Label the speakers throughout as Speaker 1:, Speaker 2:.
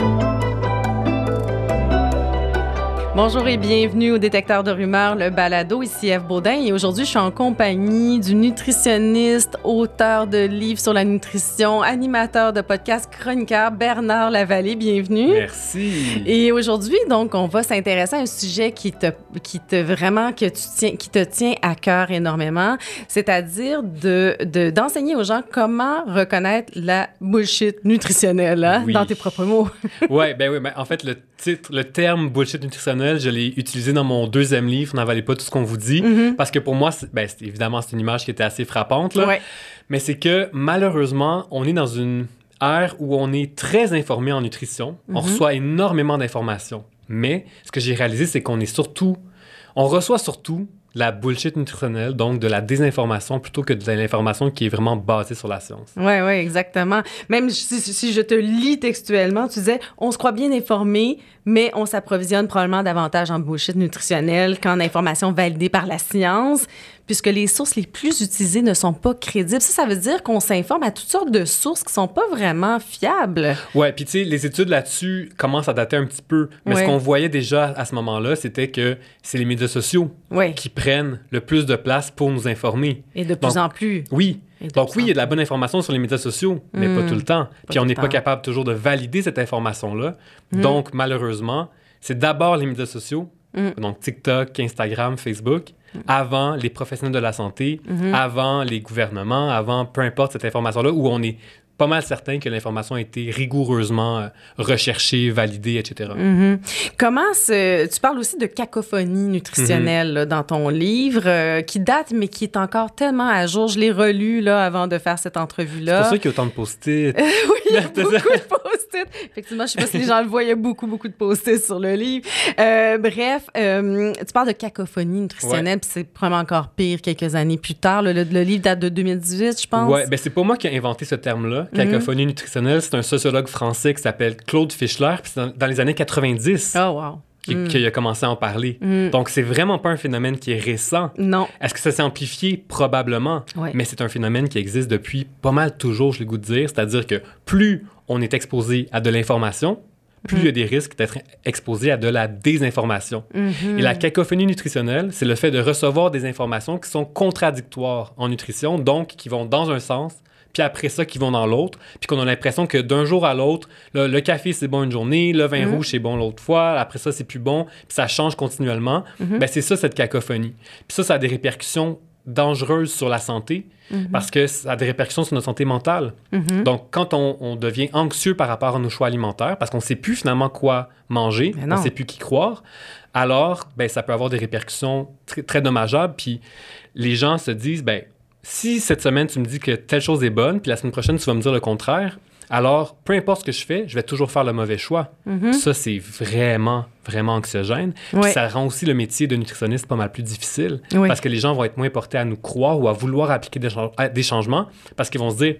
Speaker 1: thank you Bonjour et bienvenue au détecteur de rumeurs, le balado. Ici Eve Baudin et aujourd'hui, je suis en compagnie du nutritionniste, auteur de livres sur la nutrition, animateur de podcast chroniqueur Bernard Lavallée. Bienvenue.
Speaker 2: Merci.
Speaker 1: Et aujourd'hui, donc, on va s'intéresser à un sujet qui te, qui te vraiment que tu tiens, qui te tient à cœur énormément, c'est-à-dire de, de, d'enseigner aux gens comment reconnaître la bullshit nutritionnelle, hein,
Speaker 2: Oui.
Speaker 1: dans tes propres mots.
Speaker 2: ouais, ben oui, ben en fait, le titre, le terme bullshit je l'ai utilisé dans mon deuxième livre, N'avalez pas tout ce qu'on vous dit,
Speaker 1: Mhm.
Speaker 2: parce que pour moi, c'est- ben, c'est- évidemment, c'est une image qui était assez frappante, là.
Speaker 1: Ouais.
Speaker 2: mais c'est que malheureusement, on est dans une ère où on est très informé en nutrition, on
Speaker 1: Mhm.
Speaker 2: reçoit énormément d'informations, mais ce que j'ai réalisé, c'est qu'on est surtout, on reçoit surtout la bullshit nutritionnelle, donc de la désinformation plutôt que de l'information qui est vraiment basée sur la science.
Speaker 1: Oui, oui, exactement. Même si, si je te lis textuellement, tu disais, on se croit bien informé, mais on s'approvisionne probablement davantage en bullshit nutritionnel qu'en information validée par la science, puisque les sources les plus utilisées ne sont pas crédibles. Ça, ça veut dire qu'on s'informe à toutes sortes de sources qui sont pas vraiment fiables.
Speaker 2: Ouais, puis tu sais, les études là-dessus commencent à dater un petit peu. Mais
Speaker 1: Ouais.
Speaker 2: ce qu'on voyait déjà à ce moment-là, c'était que c'est les médias sociaux qui prennent le plus de place pour nous informer.
Speaker 1: et de plus
Speaker 2: Donc,
Speaker 1: en plus.
Speaker 2: Oui. Donc oui, il y a de la bonne information sur les médias sociaux, mais pas tout le temps. Puis on n'est pas capable toujours de valider cette information-là.
Speaker 1: Mm.
Speaker 2: Donc malheureusement, c'est d'abord les médias sociaux,
Speaker 1: Mm.
Speaker 2: donc TikTok, Instagram, Facebook, avant les professionnels de la santé,
Speaker 1: Mm-hmm.
Speaker 2: avant les gouvernements, avant peu importe cette information-là, où on est pas mal certain que l'information a été rigoureusement euh, recherchée, validée, etc.
Speaker 1: Mhm. Comment ce- tu parles aussi de cacophonie nutritionnelle
Speaker 2: Mhm.
Speaker 1: là, dans ton livre euh, qui date mais qui est encore tellement à jour. Je l'ai relu là avant de faire cette entrevue
Speaker 2: C'est
Speaker 1: là.
Speaker 2: pour ça qu'il y a autant de post-it.
Speaker 1: oui, il y a
Speaker 2: C'est
Speaker 1: beaucoup de post-it. Effectivement, je sais pas si les gens le voient, il y a beaucoup beaucoup de post-it sur le livre. Euh, bref, euh, tu parles de cacophonie nutritionnelle, puis c'est probablement encore pire quelques années plus tard. Le, le- le livre date de 2018, je pense.
Speaker 2: Ouais, ben c'est pas moi qui ai inventé ce terme-là, cacophonie nutritionnelle. C'est un sociologue français qui s'appelle Claude Fischler, puis c'est dans, dans les années 90
Speaker 1: Oh wow.
Speaker 2: qui-
Speaker 1: Mm.
Speaker 2: qu'il a commencé à en parler.
Speaker 1: Mm.
Speaker 2: Donc c'est vraiment pas un phénomène qui est récent.
Speaker 1: Non.
Speaker 2: Est-ce que ça s'est amplifié? Probablement.
Speaker 1: Ouais.
Speaker 2: Mais c'est un phénomène qui existe depuis pas mal toujours, je l'ai goût de dire. C'est-à-dire que plus on est exposé à de l'information, plus il y a des risques d'être exposé à de la désinformation.
Speaker 1: Mhm.
Speaker 2: Et la cacophonie nutritionnelle, c'est le fait de recevoir des informations qui sont contradictoires en nutrition, donc qui vont dans un sens, puis après ça, qui vont dans l'autre, puis qu'on a l'impression que d'un jour à l'autre, le café, c'est bon une journée, le vin
Speaker 1: Mhm.
Speaker 2: rouge, c'est bon l'autre fois, après ça, c'est plus bon, puis ça change continuellement.
Speaker 1: Mhm.
Speaker 2: Ben, c'est ça, cette cacophonie. Puis ça, ça a des répercussions dangereuses sur la santé,
Speaker 1: Mhm.
Speaker 2: parce que ça a des répercussions sur notre santé mentale. Donc, quand on, on devient anxieux par rapport à nos choix alimentaires, parce qu'on ne sait plus finalement quoi manger, on ne sait plus qui croire, alors ben, ça peut avoir des répercussions très, très dommageables. Puis les gens se disent, ben, si cette semaine tu me dis que telle chose est bonne, puis la semaine prochaine tu vas me dire le contraire, alors peu importe ce que je fais, je vais toujours faire le mauvais choix.
Speaker 1: Mhm.
Speaker 2: Ça, c'est vraiment, vraiment anxiogène. Puis ça rend aussi le métier de nutritionniste pas mal plus difficile.
Speaker 1: Oui.
Speaker 2: Parce que les gens vont être moins portés à nous croire ou à vouloir appliquer des changements parce qu'ils vont se dire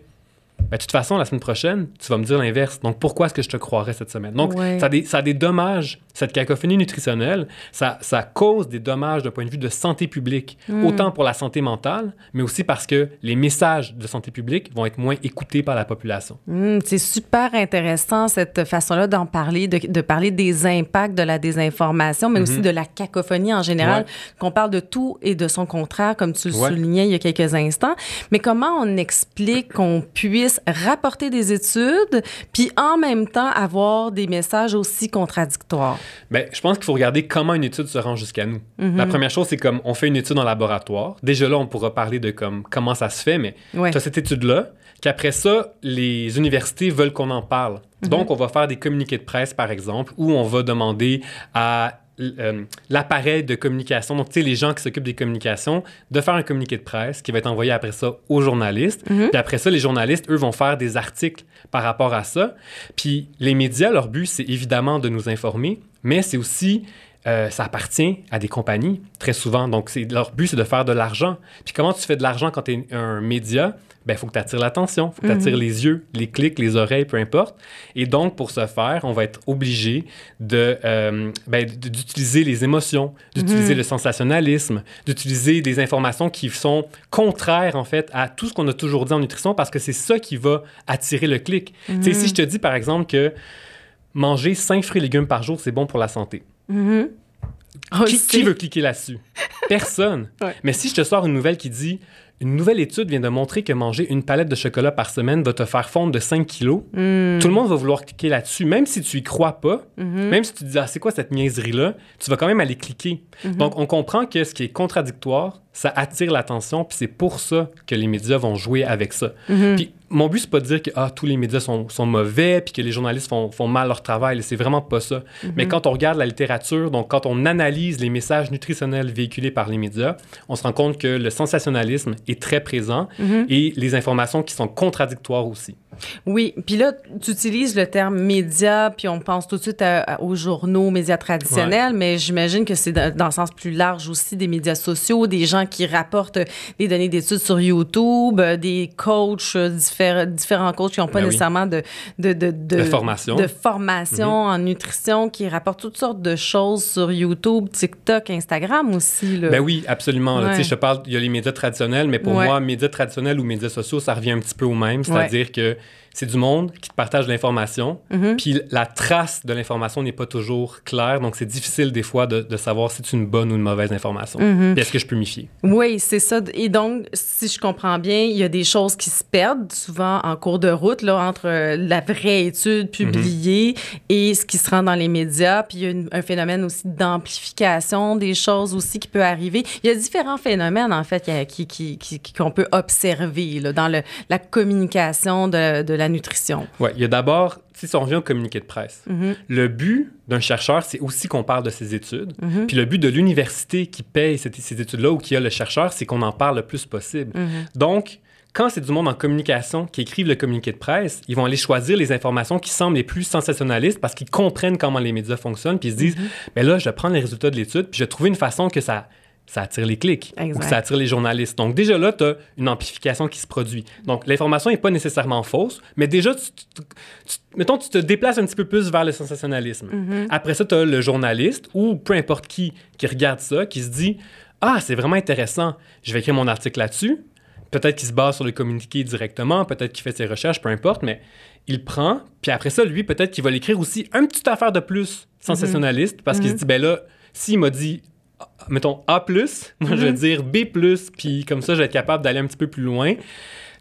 Speaker 2: Ben, de toute façon, la semaine prochaine, tu vas me dire l'inverse. Donc, pourquoi est-ce que je te croirais cette semaine? Donc,
Speaker 1: Ouais.
Speaker 2: ça, a des, ça a des dommages. Cette cacophonie nutritionnelle, ça, ça cause des dommages d'un point de vue de santé publique,
Speaker 1: Hmm.
Speaker 2: autant pour la santé mentale, mais aussi parce que les messages de santé publique vont être moins écoutés par la population.
Speaker 1: Mm, c'est super intéressant cette façon-là d'en parler, de, de parler des impacts de la désinformation, mais aussi de la cacophonie en général,
Speaker 2: Mhm. Ouais.
Speaker 1: qu'on parle de tout et de son contraire, comme tu le
Speaker 2: Ouais.
Speaker 1: soulignais il y a quelques instants. Mais comment on explique qu'on puisse rapporter des études, puis en même temps avoir des messages aussi contradictoires?
Speaker 2: Ben, je pense qu'il faut regarder comment une étude se rend jusqu'à nous.
Speaker 1: Mhm.
Speaker 2: La première chose, c'est comme on fait une étude en laboratoire. Déjà là, on pourra parler de comme, comment ça se fait, mais
Speaker 1: Ouais.
Speaker 2: tu as cette étude-là, qu'après ça, les universités veulent qu'on en parle.
Speaker 1: Mhm.
Speaker 2: Donc, on va faire des communiqués de presse, par exemple, où on va demander à l'appareil de communication, donc tu sais, les gens qui s'occupent des communications, de faire un communiqué de presse qui va être envoyé après ça aux journalistes.
Speaker 1: Mhm.
Speaker 2: Puis après ça, les journalistes, eux, vont faire des articles par rapport à ça. Puis les médias, leur but, c'est évidemment de nous informer, mais c'est aussi euh, ça appartient à des compagnies, très souvent. Donc, leur but, c'est de faire de l'argent. Puis comment tu fais de l'argent quand tu es un média? Ben, il faut que tu attires l'attention, il faut que tu attires les yeux, les clics, les oreilles, peu importe. Et donc, pour ce faire, on va être obligé de, euh, ben, d'utiliser les émotions, d'utiliser le sensationnalisme, d'utiliser des informations qui sont contraires, en fait, à tout ce qu'on a toujours dit en nutrition parce que c'est ça qui va attirer le clic. Tu sais, si je te dis, par exemple, que manger 5 fruits et légumes par jour, c'est bon pour la santé.
Speaker 1: Mhm. On
Speaker 2: Qui,
Speaker 1: sait.
Speaker 2: veut cliquer là-dessus? Personne.
Speaker 1: Ouais.
Speaker 2: Mais si je te sors une nouvelle qui dit une nouvelle étude vient de montrer que manger une palette de chocolat par semaine va te faire fondre de 5 kilos,
Speaker 1: Mm.
Speaker 2: tout le monde va vouloir cliquer là-dessus. Même si tu y crois pas,
Speaker 1: Mhm.
Speaker 2: même si tu te dis, ah, c'est quoi cette niaiserie-là, tu vas quand même aller cliquer.
Speaker 1: Mhm.
Speaker 2: Donc, on comprend que ce qui est contradictoire, ça attire l'attention, puis c'est pour ça que les médias vont jouer avec ça.
Speaker 1: Mhm.
Speaker 2: Puis, mon but, c'est pas de dire que ah, tous les médias sont, sont mauvais, puis que les journalistes font, font mal leur travail. C'est vraiment pas ça.
Speaker 1: Mhm.
Speaker 2: Mais quand on regarde la littérature, donc quand on analyse les messages nutritionnels véhiculés par les médias, on se rend compte que le sensationnalisme est très présent
Speaker 1: Mhm.
Speaker 2: et les informations qui sont contradictoires aussi.
Speaker 1: Oui, puis là, tu utilises le terme média, puis on pense tout de suite à- à- aux journaux, médias traditionnels, mais j'imagine que c'est dans, dans le sens plus large aussi des médias sociaux, des gens qui rapportent des données d'études sur YouTube, euh, des coachs, euh, diffé- différents coachs qui n'ont pas
Speaker 2: Ben
Speaker 1: nécessairement de, de, de, de,
Speaker 2: De formation.
Speaker 1: de formation en nutrition, qui rapportent toutes sortes de choses sur YouTube, TikTok, Instagram aussi. Là.
Speaker 2: Ben oui, absolument.
Speaker 1: Ouais.
Speaker 2: Je te parle, il y a les médias traditionnels, mais pour
Speaker 1: Ouais.
Speaker 2: moi, médias traditionnels ou médias sociaux, ça revient un petit peu au même. C'est-à-dire que c'est du monde qui te partage de l'information,
Speaker 1: Mhm.
Speaker 2: puis la trace de l'information n'est pas toujours claire, donc c'est difficile des fois de, de savoir si c'est une bonne ou une mauvaise information.
Speaker 1: Mhm.
Speaker 2: Puis est-ce que je peux m'y fier?
Speaker 1: Oui, c'est ça. Et donc, si je comprends bien, il y a des choses qui se perdent souvent en cours de route là, entre euh, la vraie étude publiée et ce qui se rend dans les médias. Puis il y a une- un phénomène aussi d'amplification des choses aussi qui peut arriver. Il y a différents phénomènes, en fait, qui- qui- qui- qui- qu'on peut observer là, dans le, la communication de, de la nutrition.
Speaker 2: Ouais, il y a d'abord, si on revient au communiqué de presse,
Speaker 1: Mhm.
Speaker 2: le but d'un chercheur, c'est aussi qu'on parle de ses études.
Speaker 1: Mhm.
Speaker 2: Puis le but de l'université qui paye cette- ces études-là ou qui a le chercheur, c'est qu'on en parle le plus possible.
Speaker 1: Mhm.
Speaker 2: Donc, quand c'est du monde en communication qui écrivent le communiqué de presse, ils vont aller choisir les informations qui semblent les plus sensationnalistes parce qu'ils comprennent comment les médias fonctionnent, puis ils se disent, mais là, je vais prendre les résultats de l'étude, puis je vais trouver une façon que ça, ça attire les clics ou ça attire les journalistes. Donc, déjà là, tu as une amplification qui se produit. Donc, l'information n'est pas nécessairement fausse, mais déjà, tu, tu- tu- mettons, tu te déplaces un petit peu plus vers le sensationnalisme.
Speaker 1: Mhm.
Speaker 2: Après ça, tu as le journaliste ou peu importe qui qui regarde ça, qui se dit Ah, c'est vraiment intéressant, je vais écrire mon article là-dessus. Peut-être qu'il se base sur le communiqué directement, peut-être qu'il fait ses recherches, peu importe, mais il prend, puis après ça, lui, peut-être qu'il va l'écrire aussi un petit affaire de plus sensationnaliste parce qu'il se dit Ben là, s'il m'a dit mettons A, moi je vais dire B, puis comme ça, je vais être capable d'aller un petit peu plus loin.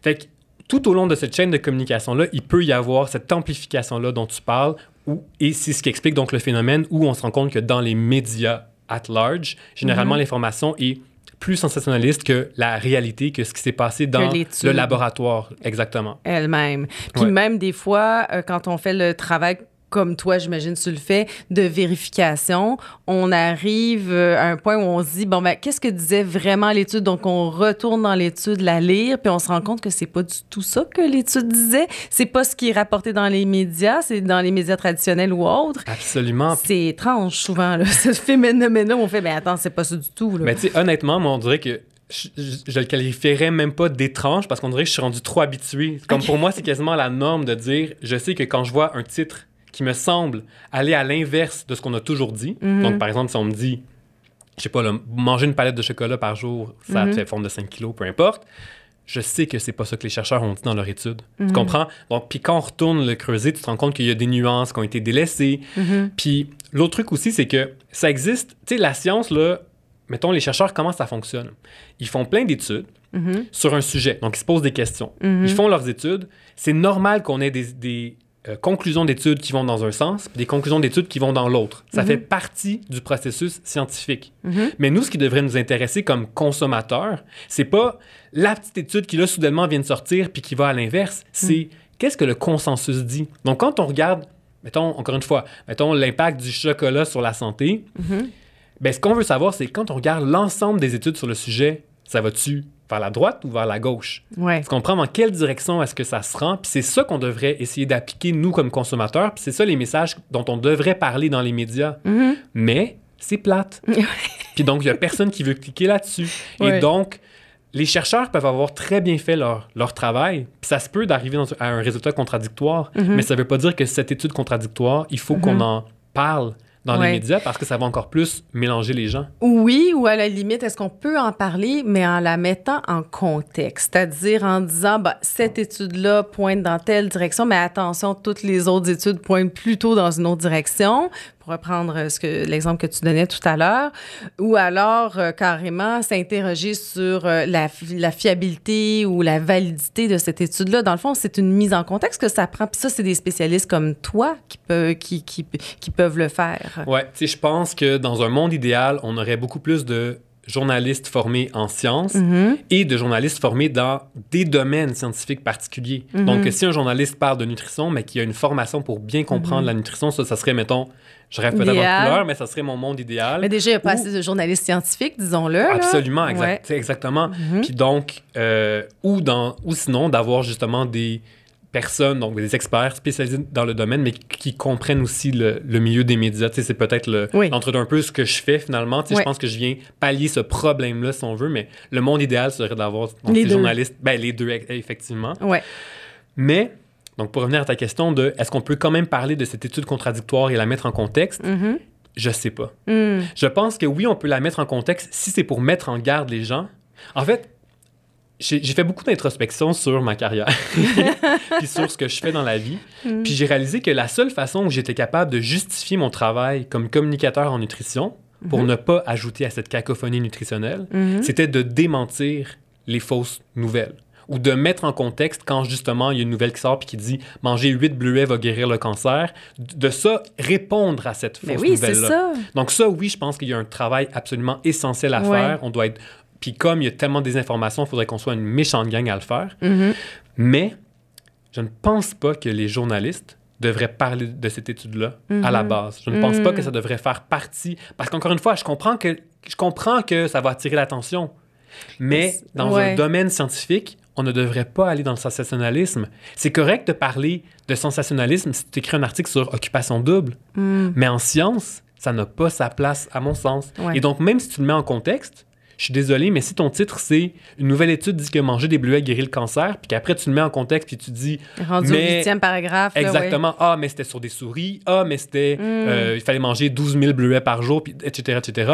Speaker 2: Fait que tout au long de cette chaîne de communication-là, il peut y avoir cette amplification-là dont tu parles, où, et c'est ce qui explique donc le phénomène où on se rend compte que dans les médias at large, généralement, l'information est plus sensationnaliste que la réalité, que ce qui s'est passé dans le laboratoire. Exactement.
Speaker 1: elle-même. Puis
Speaker 2: Ouais.
Speaker 1: même des fois, euh, quand on fait le travail comme toi, j'imagine, tu le fais, de vérification, on arrive euh, à un point où on se dit, bon, ben, qu'est-ce que disait vraiment l'étude? Donc, on retourne dans l'étude, la lire, puis on se rend compte que c'est pas du tout ça que l'étude disait. C'est pas ce qui est rapporté dans les médias, c'est dans les médias traditionnels ou autres.
Speaker 2: Absolument.
Speaker 1: C'est étrange, souvent, là, ce phénomène-là. On fait, ben, attends, c'est pas ça du tout, là.
Speaker 2: Mais tu sais, honnêtement, moi, on dirait que je, je- je le qualifierais même pas d'étrange parce qu'on dirait que je suis rendu trop habitué. Comme pour moi, c'est quasiment la norme de dire je sais que quand je vois un titre qui me semble aller à l'inverse de ce qu'on a toujours dit,
Speaker 1: Mhm.
Speaker 2: donc par exemple, si on me dit, je sais pas, là, manger une palette de chocolat par jour, ça
Speaker 1: Mhm.
Speaker 2: te fait fondre de 5 kilos, peu importe. Je sais que c'est pas ça que les chercheurs ont dit dans leur étude.
Speaker 1: Mhm.
Speaker 2: Tu comprends? Donc, puis quand on retourne le creuser, tu te rends compte qu'il y a des nuances qui ont été délaissées.
Speaker 1: Mhm.
Speaker 2: Puis l'autre truc aussi, c'est que ça existe. Tu sais, la science, là, mettons, les chercheurs, comment ça fonctionne? Ils font plein d'études
Speaker 1: Mhm.
Speaker 2: sur un sujet. Donc, ils se posent des questions.
Speaker 1: Mhm.
Speaker 2: Ils font leurs études. C'est normal qu'on ait des, des, euh, conclusions d'études qui vont dans un sens, puis des conclusions d'études qui vont dans l'autre. Ça
Speaker 1: Mhm.
Speaker 2: fait partie du processus scientifique.
Speaker 1: Mhm.
Speaker 2: Mais nous, ce qui devrait nous intéresser comme consommateurs, c'est pas la petite étude qui là soudainement vient de sortir puis qui va à l'inverse. C'est qu'est-ce que le consensus dit? Donc quand on regarde, mettons encore une fois, mettons l'impact du chocolat sur la santé,
Speaker 1: Mhm.
Speaker 2: ben ce qu'on veut savoir, c'est quand on regarde l'ensemble des études sur le sujet, ça va-tu vers la droite ou vers la gauche?
Speaker 1: Ouais.
Speaker 2: Tu comprends dans quelle direction est-ce que ça se rend? Puis c'est ça qu'on devrait essayer d'appliquer, nous, comme consommateurs. Puis c'est ça les messages dont on devrait parler dans les médias.
Speaker 1: Mhm.
Speaker 2: Mais c'est plate. Puis donc, il n'y a personne qui veut cliquer là-dessus.
Speaker 1: Ouais.
Speaker 2: Et donc, les chercheurs peuvent avoir très bien fait leur, leur travail. Puis ça se peut d'arriver dans- à un résultat contradictoire.
Speaker 1: Mhm.
Speaker 2: Mais ça ne veut pas dire que cette étude contradictoire, il faut qu'on en parle dans
Speaker 1: Ouais.
Speaker 2: les médias parce que ça va encore plus mélanger les gens.
Speaker 1: Oui, ou à la limite, est-ce qu'on peut en parler, mais en la mettant en contexte, c'est-à-dire en disant, bah, cette étude-là pointe dans telle direction, mais attention, toutes les autres études pointent plutôt dans une autre direction, reprendre euh, ce que l'exemple que tu donnais tout à l'heure, ou alors euh, carrément s'interroger sur euh, la, fi- la fiabilité ou la validité de cette étude-là. Dans le fond, c'est une mise en contexte que ça prend. Puis ça, c'est des spécialistes comme toi qui, peuvent qui, qui, peuvent le faire.
Speaker 2: Ouais, tu sais, je pense que dans un monde idéal, on aurait beaucoup plus de journalistes formés en sciences
Speaker 1: Mhm.
Speaker 2: et de journalistes formés dans des domaines scientifiques particuliers.
Speaker 1: Mhm.
Speaker 2: Donc, si un journaliste parle de nutrition, mais qui a une formation pour bien comprendre la nutrition, ça, ça serait, mettons, je rêve peut-être en couleur, mais ça serait mon monde idéal.
Speaker 1: Mais déjà, il n'y a pas assez de journalistes scientifiques, disons-le.
Speaker 2: Absolument, exact-
Speaker 1: Ouais.
Speaker 2: c'est exactement.
Speaker 1: Mhm.
Speaker 2: Puis donc, euh, ou, dans, ou sinon, d'avoir justement des personnes, donc des experts spécialisés dans le domaine, mais qui, comprennent aussi le, le milieu des médias. Tu sais, c'est peut-être le,
Speaker 1: Oui.
Speaker 2: entre un peu ce que je fais finalement. Tu sais. Je pense que je viens pallier ce problème-là, si on veut, mais le monde idéal serait d'avoir
Speaker 1: deux.
Speaker 2: journalistes, ben, les deux, effectivement.
Speaker 1: Ouais.
Speaker 2: Mais, donc pour revenir à ta question de est-ce qu'on peut quand même parler de cette étude contradictoire et la mettre en contexte,
Speaker 1: Mhm.
Speaker 2: je sais pas.
Speaker 1: Mm.
Speaker 2: Je pense que oui, on peut la mettre en contexte si c'est pour mettre en garde les gens. En fait, j'ai fait beaucoup d'introspection sur ma carrière, puis sur ce que je fais dans la vie.
Speaker 1: Mm.
Speaker 2: Puis j'ai réalisé que la seule façon où j'étais capable de justifier mon travail comme communicateur en nutrition, pour ne pas ajouter à cette cacophonie nutritionnelle,
Speaker 1: Mhm.
Speaker 2: c'était de démentir les fausses nouvelles ou de mettre en contexte quand justement il y a une nouvelle qui sort puis qui dit manger 8 bleuets va guérir le cancer, de ça répondre à cette
Speaker 1: Mais
Speaker 2: fausse
Speaker 1: oui, c'est
Speaker 2: nouvelle-là.
Speaker 1: ça.
Speaker 2: Donc ça, oui, je pense qu'il y a un travail absolument essentiel à
Speaker 1: Ouais.
Speaker 2: faire. On doit être... Puis comme il y a tellement de désinformation, il faudrait qu'on soit une méchante gang à le faire.
Speaker 1: Mhm.
Speaker 2: Mais je ne pense pas que les journalistes devraient parler de cette étude-là à la
Speaker 1: Mhm.
Speaker 2: base. Je ne pense pas
Speaker 1: Mhm.
Speaker 2: que ça devrait faire partie... Parce qu'encore une fois, je comprends que, je comprends que ça va attirer l'attention. Mais dans
Speaker 1: ouais.
Speaker 2: un domaine scientifique, on ne devrait pas aller dans le sensationnalisme. C'est correct de parler de sensationnalisme si tu écris un article sur occupation double. Mais en science, ça n'a pas sa place, à mon sens.
Speaker 1: Ouais.
Speaker 2: Et donc, même si tu le mets en contexte, je suis désolé, mais si ton titre, c'est Une nouvelle étude dit que manger des bleuets guérit le cancer, puis qu'après tu le mets en contexte, puis tu dis
Speaker 1: Rendu
Speaker 2: Mais-
Speaker 1: au huitième paragraphe. là, ouais.
Speaker 2: exactement, ah, mais c'était sur des souris, ah, mais c'était,
Speaker 1: Mm.
Speaker 2: euh, il fallait manger 12 000 bleuets par jour, puis etc., etc.,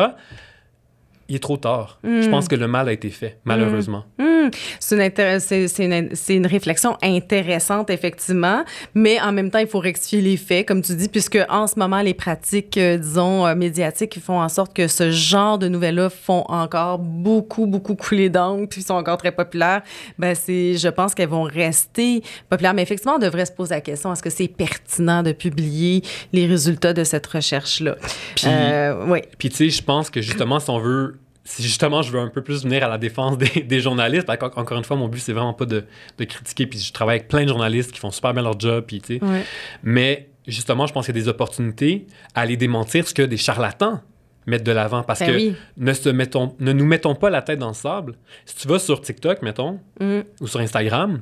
Speaker 2: il est trop tard.
Speaker 1: Mm.
Speaker 2: Je pense que le mal a été fait, malheureusement.
Speaker 1: Hmm, c'est une, intér- c'est- une, c'est une réflexion intéressante, effectivement, mais en même temps, il faut rectifier les faits, comme tu dis, puisque en ce moment, les pratiques, euh, disons, euh, médiatiques font en sorte que ce genre de nouvelles-là font encore beaucoup, beaucoup couler d'encre, puis sont encore très populaires. Ben, c'est, je pense qu'elles vont rester populaires. Mais effectivement, on devrait se poser la question, est-ce que c'est pertinent de publier les résultats de cette recherche-là?
Speaker 2: Puis-
Speaker 1: Euh, oui.
Speaker 2: Puis tu sais, je pense que justement, si on veut, justement je veux un peu plus venir à la défense des, des journalistes, parce qu'encore une fois, mon but, c'est vraiment pas de, de critiquer, puis je travaille avec plein de journalistes qui font super bien leur job, puis tu sais.
Speaker 1: Ouais.
Speaker 2: Mais justement, je pense qu'il y a des opportunités à aller démentir ce que des charlatans mettent de l'avant, parce
Speaker 1: Ben
Speaker 2: que
Speaker 1: oui.
Speaker 2: ne, se mettons, ne nous mettons pas la tête dans le sable. Si tu vas sur TikTok, mettons,
Speaker 1: Hmm.
Speaker 2: ou sur Instagram,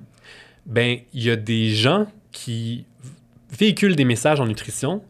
Speaker 2: ben il y a des gens qui véhiculent des messages en nutrition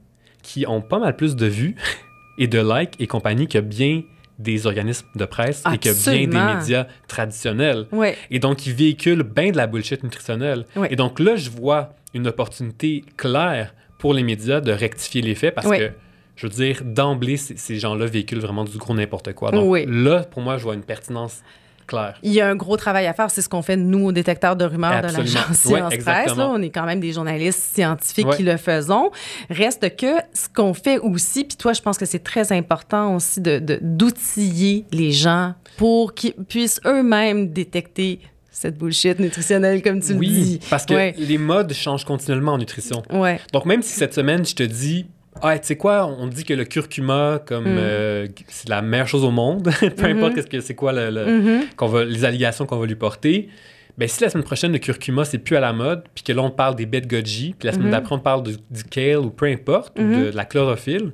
Speaker 2: qui ont pas mal plus de vues et de likes et compagnie que bien des organismes de presse et que bien des médias traditionnels. Et donc, ils véhiculent bien de la bullshit nutritionnelle. Et donc là, je vois une opportunité claire pour les médias de rectifier les faits parce que, je veux dire, d'emblée, ces gens-là véhiculent vraiment du gros n'importe quoi. Donc là, pour moi, je vois une pertinence claire.
Speaker 1: Il y a un gros travail à faire. C'est ce qu'on fait, nous, au détecteur de rumeurs de l'agence
Speaker 2: Ouais,
Speaker 1: Science Presse.
Speaker 2: exactement.
Speaker 1: là. On est quand même des journalistes scientifiques
Speaker 2: Ouais.
Speaker 1: qui le faisons. Reste que ce qu'on fait aussi, puis toi, je pense que c'est très important aussi de, de- d'outiller les gens pour qu'ils puissent eux-mêmes détecter cette bullshit nutritionnelle, comme tu le
Speaker 2: Oui,
Speaker 1: dis.
Speaker 2: parce que
Speaker 1: Ouais.
Speaker 2: les modes changent continuellement en nutrition.
Speaker 1: Ouais.
Speaker 2: Donc, même si cette semaine, je te dis, ah, tu sais quoi, on dit que le curcuma, comme
Speaker 1: Mm.
Speaker 2: euh, c'est la meilleure chose au monde, peu
Speaker 1: Mhm.
Speaker 2: importe qu'est-ce que c'est quoi le- le-
Speaker 1: Mhm.
Speaker 2: qu'on va, les allégations qu'on va lui porter. Ben, si la semaine prochaine, le curcuma, c'est plus à la mode, puis que là, on parle des bêtes goji, puis la semaine
Speaker 1: Mhm.
Speaker 2: d'après, on parle de- du kale ou peu importe, ou
Speaker 1: Mhm.
Speaker 2: de, de la chlorophylle,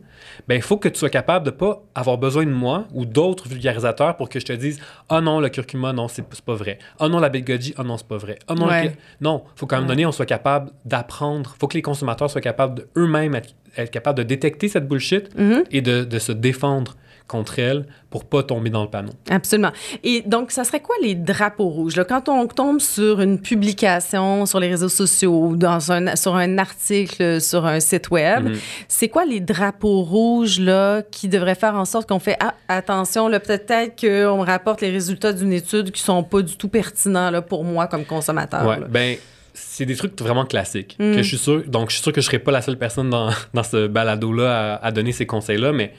Speaker 2: ben, il faut que tu sois capable de pas avoir besoin de moi ou d'autres vulgarisateurs pour que je te dise « Ah non, le curcuma, non, c'est pas vrai. Ah non, la bête goji, ah non, c'est pas vrai. Ah non,
Speaker 1: Ouais.
Speaker 2: non, faut quand même
Speaker 1: Ouais.
Speaker 2: donner, on soit capable d'apprendre. faut que les consommateurs soient capables eux-mêmes être être capable de détecter cette bullshit
Speaker 1: Mhm.
Speaker 2: et de, de se défendre contre elle pour pas tomber dans le panneau.
Speaker 1: Absolument. Et donc, ça serait quoi les drapeaux rouges? Là? Quand on tombe sur une publication sur les réseaux sociaux ou dans un, sur un article sur un site web,
Speaker 2: Mhm.
Speaker 1: c'est quoi les drapeaux rouges là, qui devraient faire en sorte qu'on fait ah, attention, peut-être qu'on me rapporte les résultats d'une étude qui sont pas du tout pertinents là, pour moi comme consommateur?
Speaker 2: Ouais, ben, c'est des trucs vraiment classiques.
Speaker 1: Mm.
Speaker 2: Que je suis sûr, donc, je suis sûr que je serai pas la seule personne dans, dans ce balado-là à, à donner ces conseils-là, mais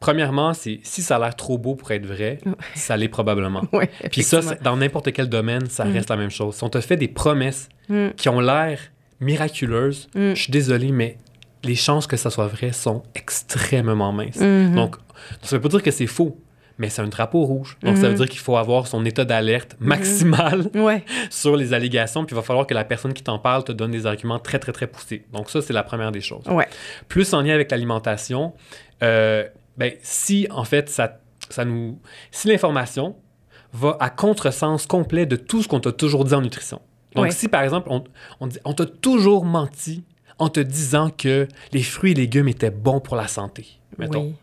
Speaker 2: premièrement, c'est si ça a l'air trop beau pour être vrai, ça l'est probablement.
Speaker 1: Ouais,
Speaker 2: Puis ça, dans n'importe quel domaine, ça
Speaker 1: Mm.
Speaker 2: reste la même chose. Si on te fait des promesses
Speaker 1: Mm.
Speaker 2: qui ont l'air miraculeuses,
Speaker 1: Mm.
Speaker 2: je suis désolé, mais les chances que ça soit vrai sont extrêmement minces.
Speaker 1: Mhm.
Speaker 2: Donc, ça veut pas dire que c'est faux, mais c'est un drapeau rouge. Donc, ça veut
Speaker 1: Mhm.
Speaker 2: dire qu'il faut avoir son état d'alerte maximal
Speaker 1: Ouais.
Speaker 2: sur les allégations, puis il va falloir que la personne qui t'en parle te donne des arguments très, très, très poussés. Donc, ça, c'est la première des choses.
Speaker 1: Ouais.
Speaker 2: Plus en lien avec l'alimentation, euh, ben, si, en fait, ça, ça nous... Si l'information va à contresens complet de tout ce qu'on t'a toujours dit en nutrition. Donc, si, par exemple, on, on, dit- on t'a toujours menti en te disant que les fruits et légumes étaient bons pour la santé, mettons.
Speaker 1: Oui.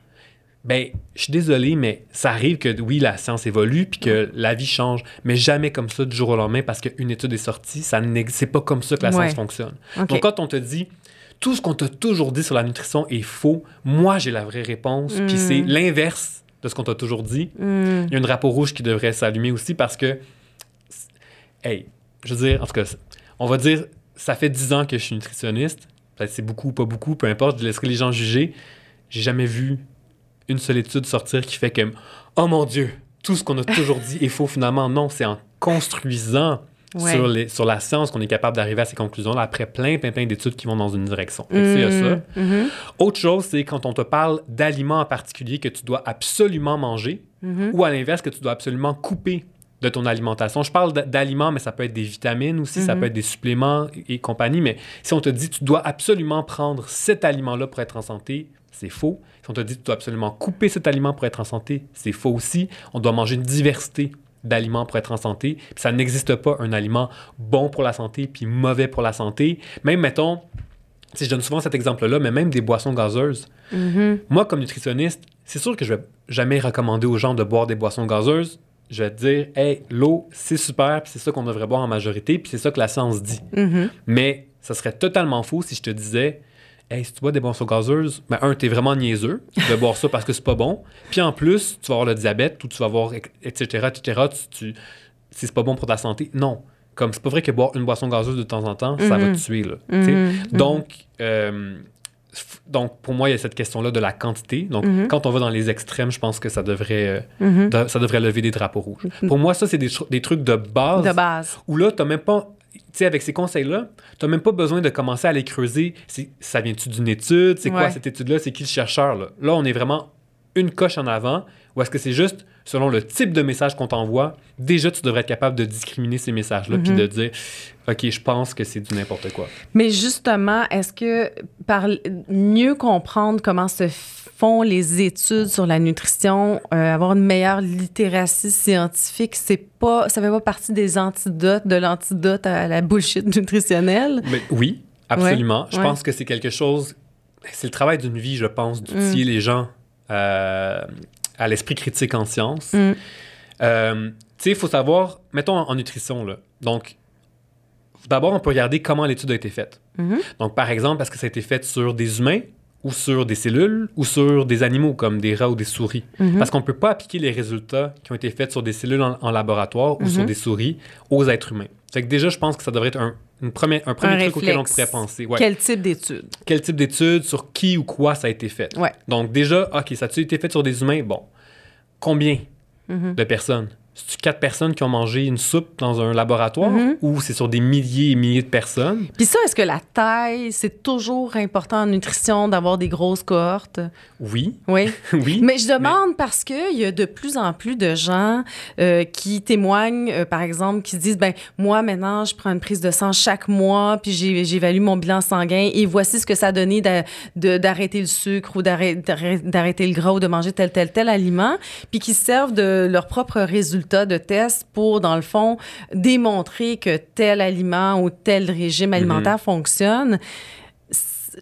Speaker 2: Ben, je suis désolé, mais ça arrive que oui, la science évolue puis que la vie change, mais jamais comme ça du jour au lendemain parce qu'une étude est sortie. Ça n'ex- c'est pas comme ça que la science fonctionne. Donc, quand on te dit tout ce qu'on t'a toujours dit sur la nutrition est faux, moi j'ai la vraie réponse, puis
Speaker 1: Mm.
Speaker 2: c'est l'inverse de ce qu'on t'a toujours dit.
Speaker 1: Mm.
Speaker 2: Il y a un drapeau rouge qui devrait s'allumer aussi parce que, hey, je veux dire, en tout cas, on va dire, ça fait 10 ans que je suis nutritionniste. Peut-être c'est beaucoup ou pas beaucoup, peu importe, je laisserai les gens juger. J'ai jamais vu une seule étude sortir qui fait que, oh mon Dieu, tout ce qu'on a toujours dit est faux finalement. Non, c'est en construisant
Speaker 1: Ouais.
Speaker 2: sur, les, sur la science qu'on est capable d'arriver à ces conclusions-là après plein, plein, plein d'études qui vont dans une direction. Que ça, il y a ça.
Speaker 1: Mm. Mhm.
Speaker 2: Autre chose, c'est quand on te parle d'aliments en particulier que tu dois absolument manger
Speaker 1: Mhm.
Speaker 2: ou à l'inverse que tu dois absolument couper de ton alimentation. Je parle d'aliments, mais ça peut être des vitamines aussi, ça
Speaker 1: Mhm.
Speaker 2: peut être des suppléments et, et compagnie. Mais si on te dit tu dois absolument prendre cet aliment-là pour être en santé, c'est faux. Si on te dit tu dois absolument couper cet aliment pour être en santé, c'est faux aussi. On doit manger une diversité d'aliments pour être en santé. Puis ça n'existe pas un aliment bon pour la santé puis mauvais pour la santé. Même, mettons, si je donne souvent cet exemple-là, mais même des boissons gazeuses.
Speaker 1: Mhm.
Speaker 2: Moi, comme nutritionniste, c'est sûr que je vais jamais recommander aux gens de boire des boissons gazeuses. Je vais te dire, hey, l'eau, c'est super, puis c'est ça qu'on devrait boire en majorité, puis c'est ça que la science dit.
Speaker 1: Mhm.
Speaker 2: Mais ça serait totalement faux si je te disais, hey, si tu bois des boissons gazeuses, ben, un, t'es vraiment niaiseux de boire ça parce que c'est pas bon. Puis en plus, tu vas avoir le diabète ou tu vas avoir, etc., etc., tu, tu- si c'est pas bon pour ta santé. Non. Comme c'est pas vrai que boire une boisson gazeuse de temps en temps, ça va te tuer, là.
Speaker 1: Mhm.
Speaker 2: Donc, euh, donc, pour moi, il y a cette question-là de la quantité. Donc,
Speaker 1: Mhm.
Speaker 2: quand on va dans les extrêmes, je pense que ça devrait, euh, de- ça devrait lever des drapeaux rouges. Pour moi, ça, c'est des, tr- des trucs de base
Speaker 1: De base.
Speaker 2: où là, tu même pas. Tu sais, avec ces conseils-là, tu même pas besoin de commencer à les creuser. Ça vient-tu d'une étude? C'est quoi cette étude-là? C'est qui le chercheur? Là? là, on est vraiment une coche en avant. Ou est-ce que c'est juste, selon le type de message qu'on t'envoie, déjà, tu devrais être capable de discriminer ces messages-là puis
Speaker 1: Mhm.
Speaker 2: de dire, OK, je pense que c'est du n'importe quoi.
Speaker 1: Mais justement, est-ce que par mieux comprendre comment se font les études sur la nutrition, euh, avoir une meilleure littératie scientifique, c'est pas, ça fait pas partie des antidotes, de l'antidote à la bullshit nutritionnelle?
Speaker 2: Mais oui, absolument. je
Speaker 1: ouais.
Speaker 2: pense que c'est quelque chose. C'est le travail d'une vie, je pense, d'outiller les gens euh, à l'esprit critique en sciences.
Speaker 1: Mm.
Speaker 2: Euh, tu sais, il faut savoir, mettons en, en nutrition, là. Donc, d'abord, on peut regarder comment l'étude a été faite.
Speaker 1: Mhm.
Speaker 2: Donc, par exemple, est-ce que ça a été fait sur des humains ou sur des cellules ou sur des animaux comme des rats ou des souris?
Speaker 1: Mhm.
Speaker 2: Parce qu'on ne peut pas appliquer les résultats qui ont été faits sur des cellules en, en laboratoire ou sur
Speaker 1: Mhm.
Speaker 2: des souris aux êtres humains. Fait que déjà, je pense que ça devrait être un, une première, un premier
Speaker 1: Un
Speaker 2: truc auquel on pourrait penser. Ouais.
Speaker 1: Quel type d'études?
Speaker 2: Quel type d'études, sur qui ou quoi ça a été fait?
Speaker 1: Ouais.
Speaker 2: Donc déjà, OK, ça a été fait sur des humains? Bon. Combien
Speaker 1: Mhm.
Speaker 2: de personnes? C'est-tu quatre personnes qui ont mangé une soupe dans un laboratoire
Speaker 1: Mhm.
Speaker 2: ou c'est sur des milliers et milliers de personnes?
Speaker 1: Puis ça, est-ce que la taille, c'est toujours important en nutrition d'avoir des grosses cohortes?
Speaker 2: Oui,
Speaker 1: Oui.
Speaker 2: oui.
Speaker 1: Mais je demande parce qu'il y a de plus en plus de gens euh, qui témoignent, euh, par exemple, qui disent ben moi maintenant je prends une prise de sang chaque mois puis j'évalue mon bilan sanguin et voici ce que ça a donné d'a- de- d'arrêter le sucre ou d'arrêt- d'arrêt- d'arrêter le gras ou de manger tel tel tel aliment puis qui se servent de leurs propres résultats de tests pour dans le fond démontrer que tel aliment ou tel régime alimentaire fonctionne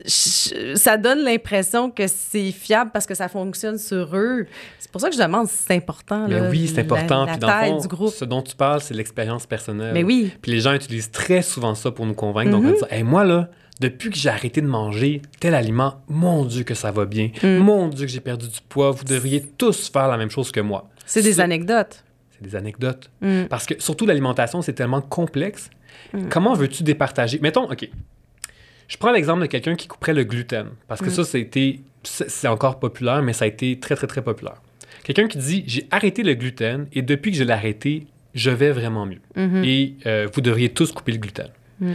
Speaker 1: ça donne l'impression que c'est fiable parce que ça fonctionne sur eux. C'est pour ça que je demande si c'est important.
Speaker 2: Mais
Speaker 1: là,
Speaker 2: oui, c'est important.
Speaker 1: La,
Speaker 2: Puis dans le fond,
Speaker 1: du groupe.
Speaker 2: ce dont tu parles, c'est l'expérience personnelle.
Speaker 1: Mais oui.
Speaker 2: Puis les gens utilisent très souvent ça pour nous convaincre. Donc,
Speaker 1: Mhm.
Speaker 2: on dit, Hey, moi, là, depuis que j'ai arrêté de manger tel aliment, mon Dieu que ça va bien.
Speaker 1: Mm.
Speaker 2: Mon Dieu que j'ai perdu du poids. Vous devriez tous faire la même chose que moi.
Speaker 1: C'est des anecdotes.
Speaker 2: C'est des anecdotes.
Speaker 1: Mm.
Speaker 2: Parce que surtout l'alimentation, c'est tellement complexe. Comment veux-tu départager? Mettons, OK. Je prends l'exemple de quelqu'un qui couperait le gluten. Parce que
Speaker 1: Mm.
Speaker 2: ça, été- c'est encore populaire, mais ça a été très, très, très populaire. Quelqu'un qui dit J'ai arrêté le gluten et depuis que je l'ai arrêté, je vais vraiment mieux.
Speaker 1: Mhm.
Speaker 2: Et euh, vous devriez tous couper le gluten.
Speaker 1: Mm.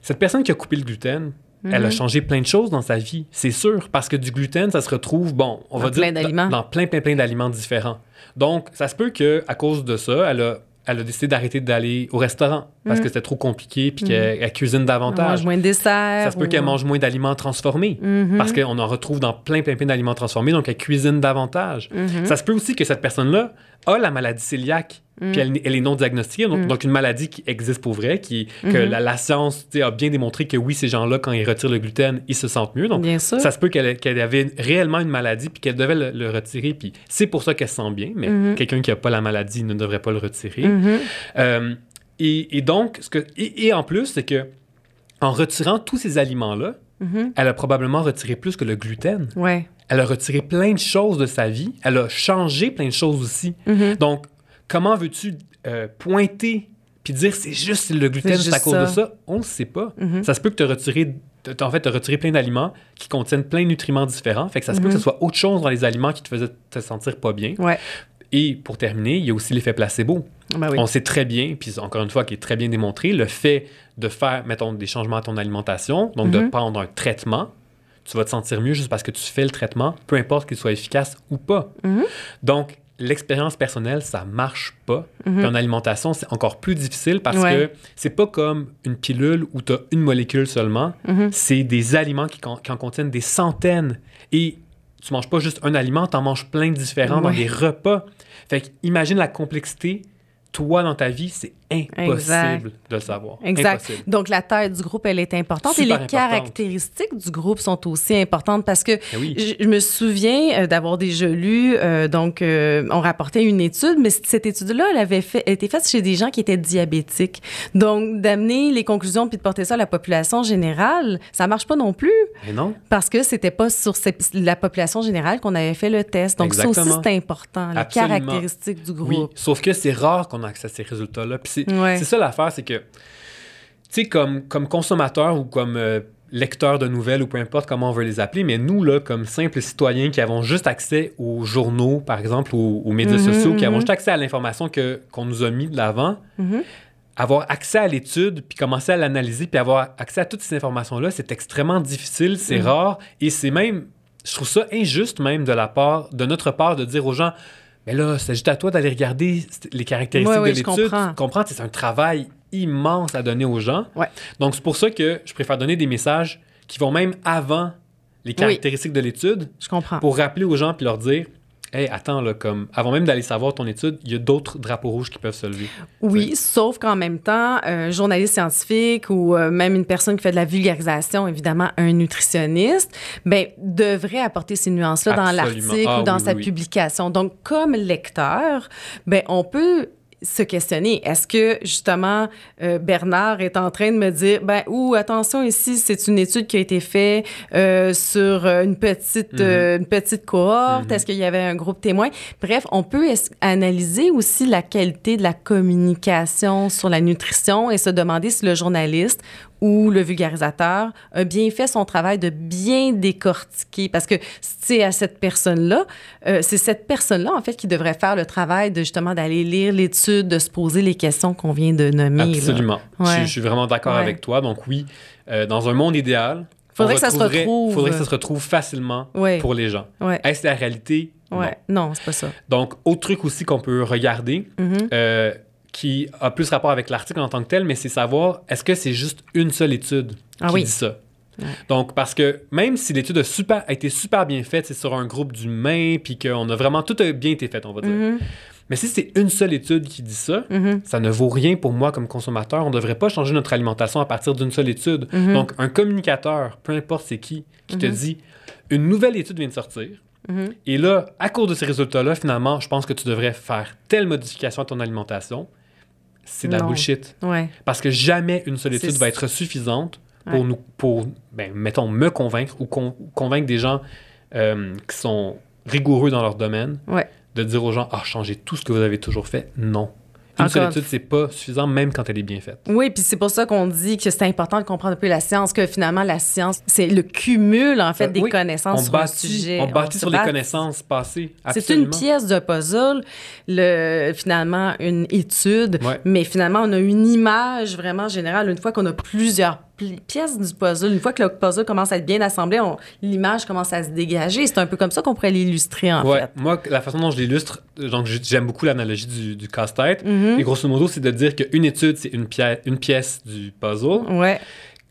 Speaker 2: Cette personne qui a coupé le gluten, elle a
Speaker 1: Mhm.
Speaker 2: changé plein de choses dans sa vie, c'est sûr, parce que du gluten, ça se retrouve, bon, on
Speaker 1: Dans
Speaker 2: va dire,
Speaker 1: plein
Speaker 2: dans, dans plein, plein, plein d'aliments différents. Donc, ça se peut que à cause de ça, elle a, elle a décidé d'arrêter d'aller au restaurant parce
Speaker 1: Mhm.
Speaker 2: que c'était trop compliqué puis qu'elle elle cuisine davantage.
Speaker 1: On mange moins de dessert.
Speaker 2: Ça se peut
Speaker 1: ou-
Speaker 2: qu'elle mange moins d'aliments transformés
Speaker 1: Mhm.
Speaker 2: parce qu'on en retrouve dans plein, plein, plein d'aliments transformés, donc elle cuisine davantage.
Speaker 1: Mhm.
Speaker 2: Ça se peut aussi que cette personne-là a la maladie cœliaque,
Speaker 1: Mm.
Speaker 2: puis elle, elle est non diagnostiquée, donc,
Speaker 1: Mm.
Speaker 2: donc une maladie qui existe pour vrai, qui, que
Speaker 1: Mhm.
Speaker 2: la, la science a bien démontré que oui, ces gens-là, quand ils retirent le gluten, ils se sentent mieux. Donc,
Speaker 1: Bien sûr.
Speaker 2: ça se peut qu'elle qu'elle avait réellement une maladie, puis qu'elle devait le, le retirer, puis c'est pour ça qu'elle se sent bien, mais quelqu'un qui n'a pas la maladie ne devrait pas le retirer. Euh, et, et donc, ce que, et, et en plus, c'est que en retirant tous ces aliments-là,
Speaker 1: Mhm.
Speaker 2: elle a probablement retiré plus que le gluten.
Speaker 1: Ouais.
Speaker 2: Elle a retiré plein de choses de sa vie. Elle a changé plein de choses aussi.
Speaker 1: Mhm.
Speaker 2: Donc, comment veux-tu euh, pointer puis dire c'est juste le gluten,
Speaker 1: C'est
Speaker 2: à cause
Speaker 1: ça.
Speaker 2: de ça? On ne sait pas.
Speaker 1: Mhm.
Speaker 2: Ça se peut que tu as retiré, en fait, t'as retiré plein d'aliments qui contiennent plein de nutriments différents. Fait que ça se peut que ce soit autre chose dans les aliments qui te faisaient te sentir pas bien.
Speaker 1: Ouais.
Speaker 2: Et pour terminer, il y a aussi l'effet placebo.
Speaker 1: Ben oui.
Speaker 2: On sait très bien, puis encore une fois, qui est très bien démontré, le fait de faire, mettons, des changements à ton alimentation, donc de
Speaker 1: Mhm.
Speaker 2: prendre un traitement, tu vas te sentir mieux juste parce que tu fais le traitement, peu importe qu'il soit efficace ou pas.
Speaker 1: Mhm.
Speaker 2: Donc, l'expérience personnelle, ça marche pas. Puis en alimentation, c'est encore plus difficile parce
Speaker 1: Ouais.
Speaker 2: que c'est pas comme une pilule où tu as une molécule seulement.
Speaker 1: Mhm.
Speaker 2: C'est des aliments qui, en contiennent des centaines. Et tu manges pas juste un aliment, tu en manges plein de différents dans des repas. Fait que imagine la complexité. Toi, dans ta vie, c'est impossible
Speaker 1: Exact.
Speaker 2: de le savoir.
Speaker 1: Exact.
Speaker 2: Impossible.
Speaker 1: Donc, la taille du groupe, elle est importante. et les
Speaker 2: importante.
Speaker 1: caractéristiques du groupe sont aussi importantes parce que
Speaker 2: Eh oui.
Speaker 1: je, me souviens euh, d'avoir déjà lu, euh, donc, euh, on rapportait une étude, mais cette étude-là, elle avait fait, été faite chez des gens qui étaient diabétiques. Donc, d'amener les conclusions puis de porter ça à la population générale, ça marche pas non plus
Speaker 2: Mais non.
Speaker 1: parce que c'était pas sur cette- la population générale qu'on avait fait le test. Donc, ça aussi,
Speaker 2: Exactement.
Speaker 1: c'est important, les
Speaker 2: Absolument.
Speaker 1: caractéristiques du
Speaker 2: Oui,
Speaker 1: groupe.
Speaker 2: sauf que c'est rare qu'on accès à ces résultats-là. Puis c'est
Speaker 1: Ouais.
Speaker 2: ça l'affaire, c'est que, tu sais, comme, comme consommateur ou comme euh, lecteur de nouvelles ou peu importe comment on veut les appeler, mais nous, là, comme simples citoyens qui avons juste accès aux journaux, par exemple, ou aux médias
Speaker 1: Mhm,
Speaker 2: sociaux, qui avons
Speaker 1: mhm.
Speaker 2: juste accès à l'information qu'on nous a mis de l'avant,
Speaker 1: Mhm.
Speaker 2: avoir accès à l'étude, puis commencer à l'analyser, puis avoir accès à toutes ces informations-là, c'est extrêmement difficile, c'est rare, et c'est même, je trouve ça injuste même de la part, de notre part, de dire aux gens, mais là, c'est juste à toi d'aller regarder les caractéristiques de l'étude.
Speaker 1: comprends.
Speaker 2: Tu comprends, c'est un travail immense à donner aux gens.
Speaker 1: Ouais.
Speaker 2: Donc, c'est pour ça que je préfère donner des messages qui vont même avant les caractéristiques de l'étude
Speaker 1: Je comprends.
Speaker 2: pour rappeler aux gens puis leur dire, hey, attends, là, comme, avant même d'aller savoir ton étude, il y a d'autres drapeaux rouges qui peuvent se lever.
Speaker 1: Oui, sauf qu'en même temps, un journaliste scientifique ou euh, même une personne qui fait de la vulgarisation, évidemment un nutritionniste, ben devrait apporter ces nuances-là dans l'article
Speaker 2: Ah
Speaker 1: ou dans
Speaker 2: oui,
Speaker 1: sa
Speaker 2: oui.
Speaker 1: publication. Donc, comme lecteur, ben on peut se questionner. Est-ce que justement euh, Bernard est en train de me dire ben ou attention ici c'est une étude qui a été faite euh, sur euh, une petite euh, une petite cohorte.
Speaker 2: Mhm.
Speaker 1: Est-ce qu'il y avait un groupe témoin Bref, on peut analyser aussi la qualité de la communication sur la nutrition et se demander si le journaliste ou le vulgarisateur a bien fait son travail de bien décortiquer. Parce que c'est à cette personne-là, euh, c'est cette personne-là, en fait, qui devrait faire le travail de justement d'aller lire l'étude, de se poser les questions qu'on vient de nommer.
Speaker 2: Absolument. Je,
Speaker 1: Ouais.
Speaker 2: je suis vraiment d'accord
Speaker 1: Ouais.
Speaker 2: avec toi. Donc oui, euh, dans un monde idéal,
Speaker 1: Faudrait que ça se retrouve.
Speaker 2: faudrait que ça se retrouve facilement
Speaker 1: Ouais.
Speaker 2: pour les gens. Est-ce la réalité? Non.
Speaker 1: Non, c'est pas ça.
Speaker 2: Donc, autre truc aussi qu'on peut regarder,
Speaker 1: Mhm.
Speaker 2: euh, qui a plus rapport avec l'article en tant que tel, mais c'est savoir, est-ce que c'est juste une seule étude
Speaker 1: Ah
Speaker 2: qui
Speaker 1: oui.
Speaker 2: dit ça?
Speaker 1: Ouais.
Speaker 2: Donc, parce que même si l'étude a, super, a été super bien faite, c'est sur un groupe d'humains, puis qu'on a vraiment tout a bien été fait, on va dire.
Speaker 1: Mhm.
Speaker 2: Mais si c'est une seule étude qui dit ça,
Speaker 1: Mhm.
Speaker 2: ça ne vaut rien pour moi comme consommateur. On ne devrait pas changer notre alimentation à partir d'une seule étude.
Speaker 1: Mhm.
Speaker 2: Donc, un communicateur, peu importe c'est qui, qui te dit une nouvelle étude vient de sortir. Et là, à cause de ces résultats-là, finalement, je pense que tu devrais faire telle modification à ton alimentation. C'est de la
Speaker 1: Non.
Speaker 2: bullshit.
Speaker 1: Ouais.
Speaker 2: Parce que jamais une seule étude va être suffisante pour
Speaker 1: Ouais.
Speaker 2: nous, pour, ben, mettons, me convaincre ou con- convaincre des gens euh, qui sont rigoureux dans leur domaine
Speaker 1: Ouais.
Speaker 2: de dire aux gens, ah, changez tout ce que vous avez toujours fait. Non. Une seule étude, c'est pas suffisant, même quand elle est bien faite.
Speaker 1: Oui, puis c'est pour ça qu'on dit que c'est important de comprendre un peu la science, que finalement, la science, c'est le cumul, en fait,
Speaker 2: Euh,
Speaker 1: des
Speaker 2: oui.
Speaker 1: connaissances
Speaker 2: On
Speaker 1: sur un
Speaker 2: bâtit,
Speaker 1: sujet.
Speaker 2: on bâtit sur les connaissances passées.
Speaker 1: C'est une pièce d'un puzzle, le, finalement, une étude,
Speaker 2: Ouais.
Speaker 1: mais finalement, on a une image vraiment générale. Une fois qu'on a plusieurs pièces du puzzle, une fois que le puzzle commence à être bien assemblé, on- l'image commence à se dégager. C'est un peu comme ça qu'on pourrait l'illustrer, en
Speaker 2: Ouais,
Speaker 1: fait.
Speaker 2: moi, la façon dont je l'illustre, donc j'aime beaucoup l'analogie du, du casse-tête.
Speaker 1: Mhm.
Speaker 2: Et grosso modo, c'est de dire qu'une étude, c'est une, pièce une pièce du puzzle.
Speaker 1: Ouais.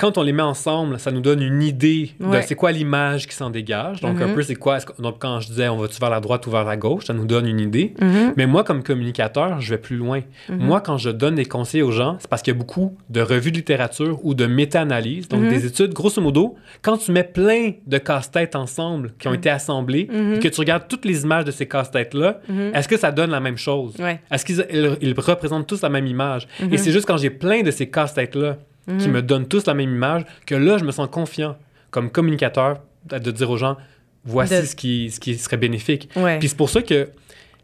Speaker 2: Quand on les met ensemble, ça nous donne une idée de c'est quoi l'image qui s'en dégage. Donc, un
Speaker 1: Mhm.
Speaker 2: peu, c'est quoi. que- donc, quand je disais on va-tu vers la droite ou vers la gauche, ça nous donne une idée.
Speaker 1: Mhm.
Speaker 2: Mais moi, comme communicateur, je vais plus loin.
Speaker 1: Mhm.
Speaker 2: Moi, quand je donne des conseils aux gens, c'est parce qu'il y a beaucoup de revues de littérature ou de méta-analyses, donc des études. Grosso modo, quand tu mets plein de casse-têtes ensemble qui ont été assemblés, et que tu regardes toutes les images de ces casse-têtes-là, est-ce que ça donne la même chose?
Speaker 1: Ouais.
Speaker 2: Est-ce qu'ils ils- ils représentent tous la même image? Et c'est juste quand j'ai plein de ces casse-têtes-là qui
Speaker 1: Mhm.
Speaker 2: me donnent tous la même image que là, je me sens confiant comme communicateur de dire aux gens voici
Speaker 1: De-
Speaker 2: ce, qui, ce qui serait bénéfique.
Speaker 1: Ouais.
Speaker 2: Puis c'est pour ça que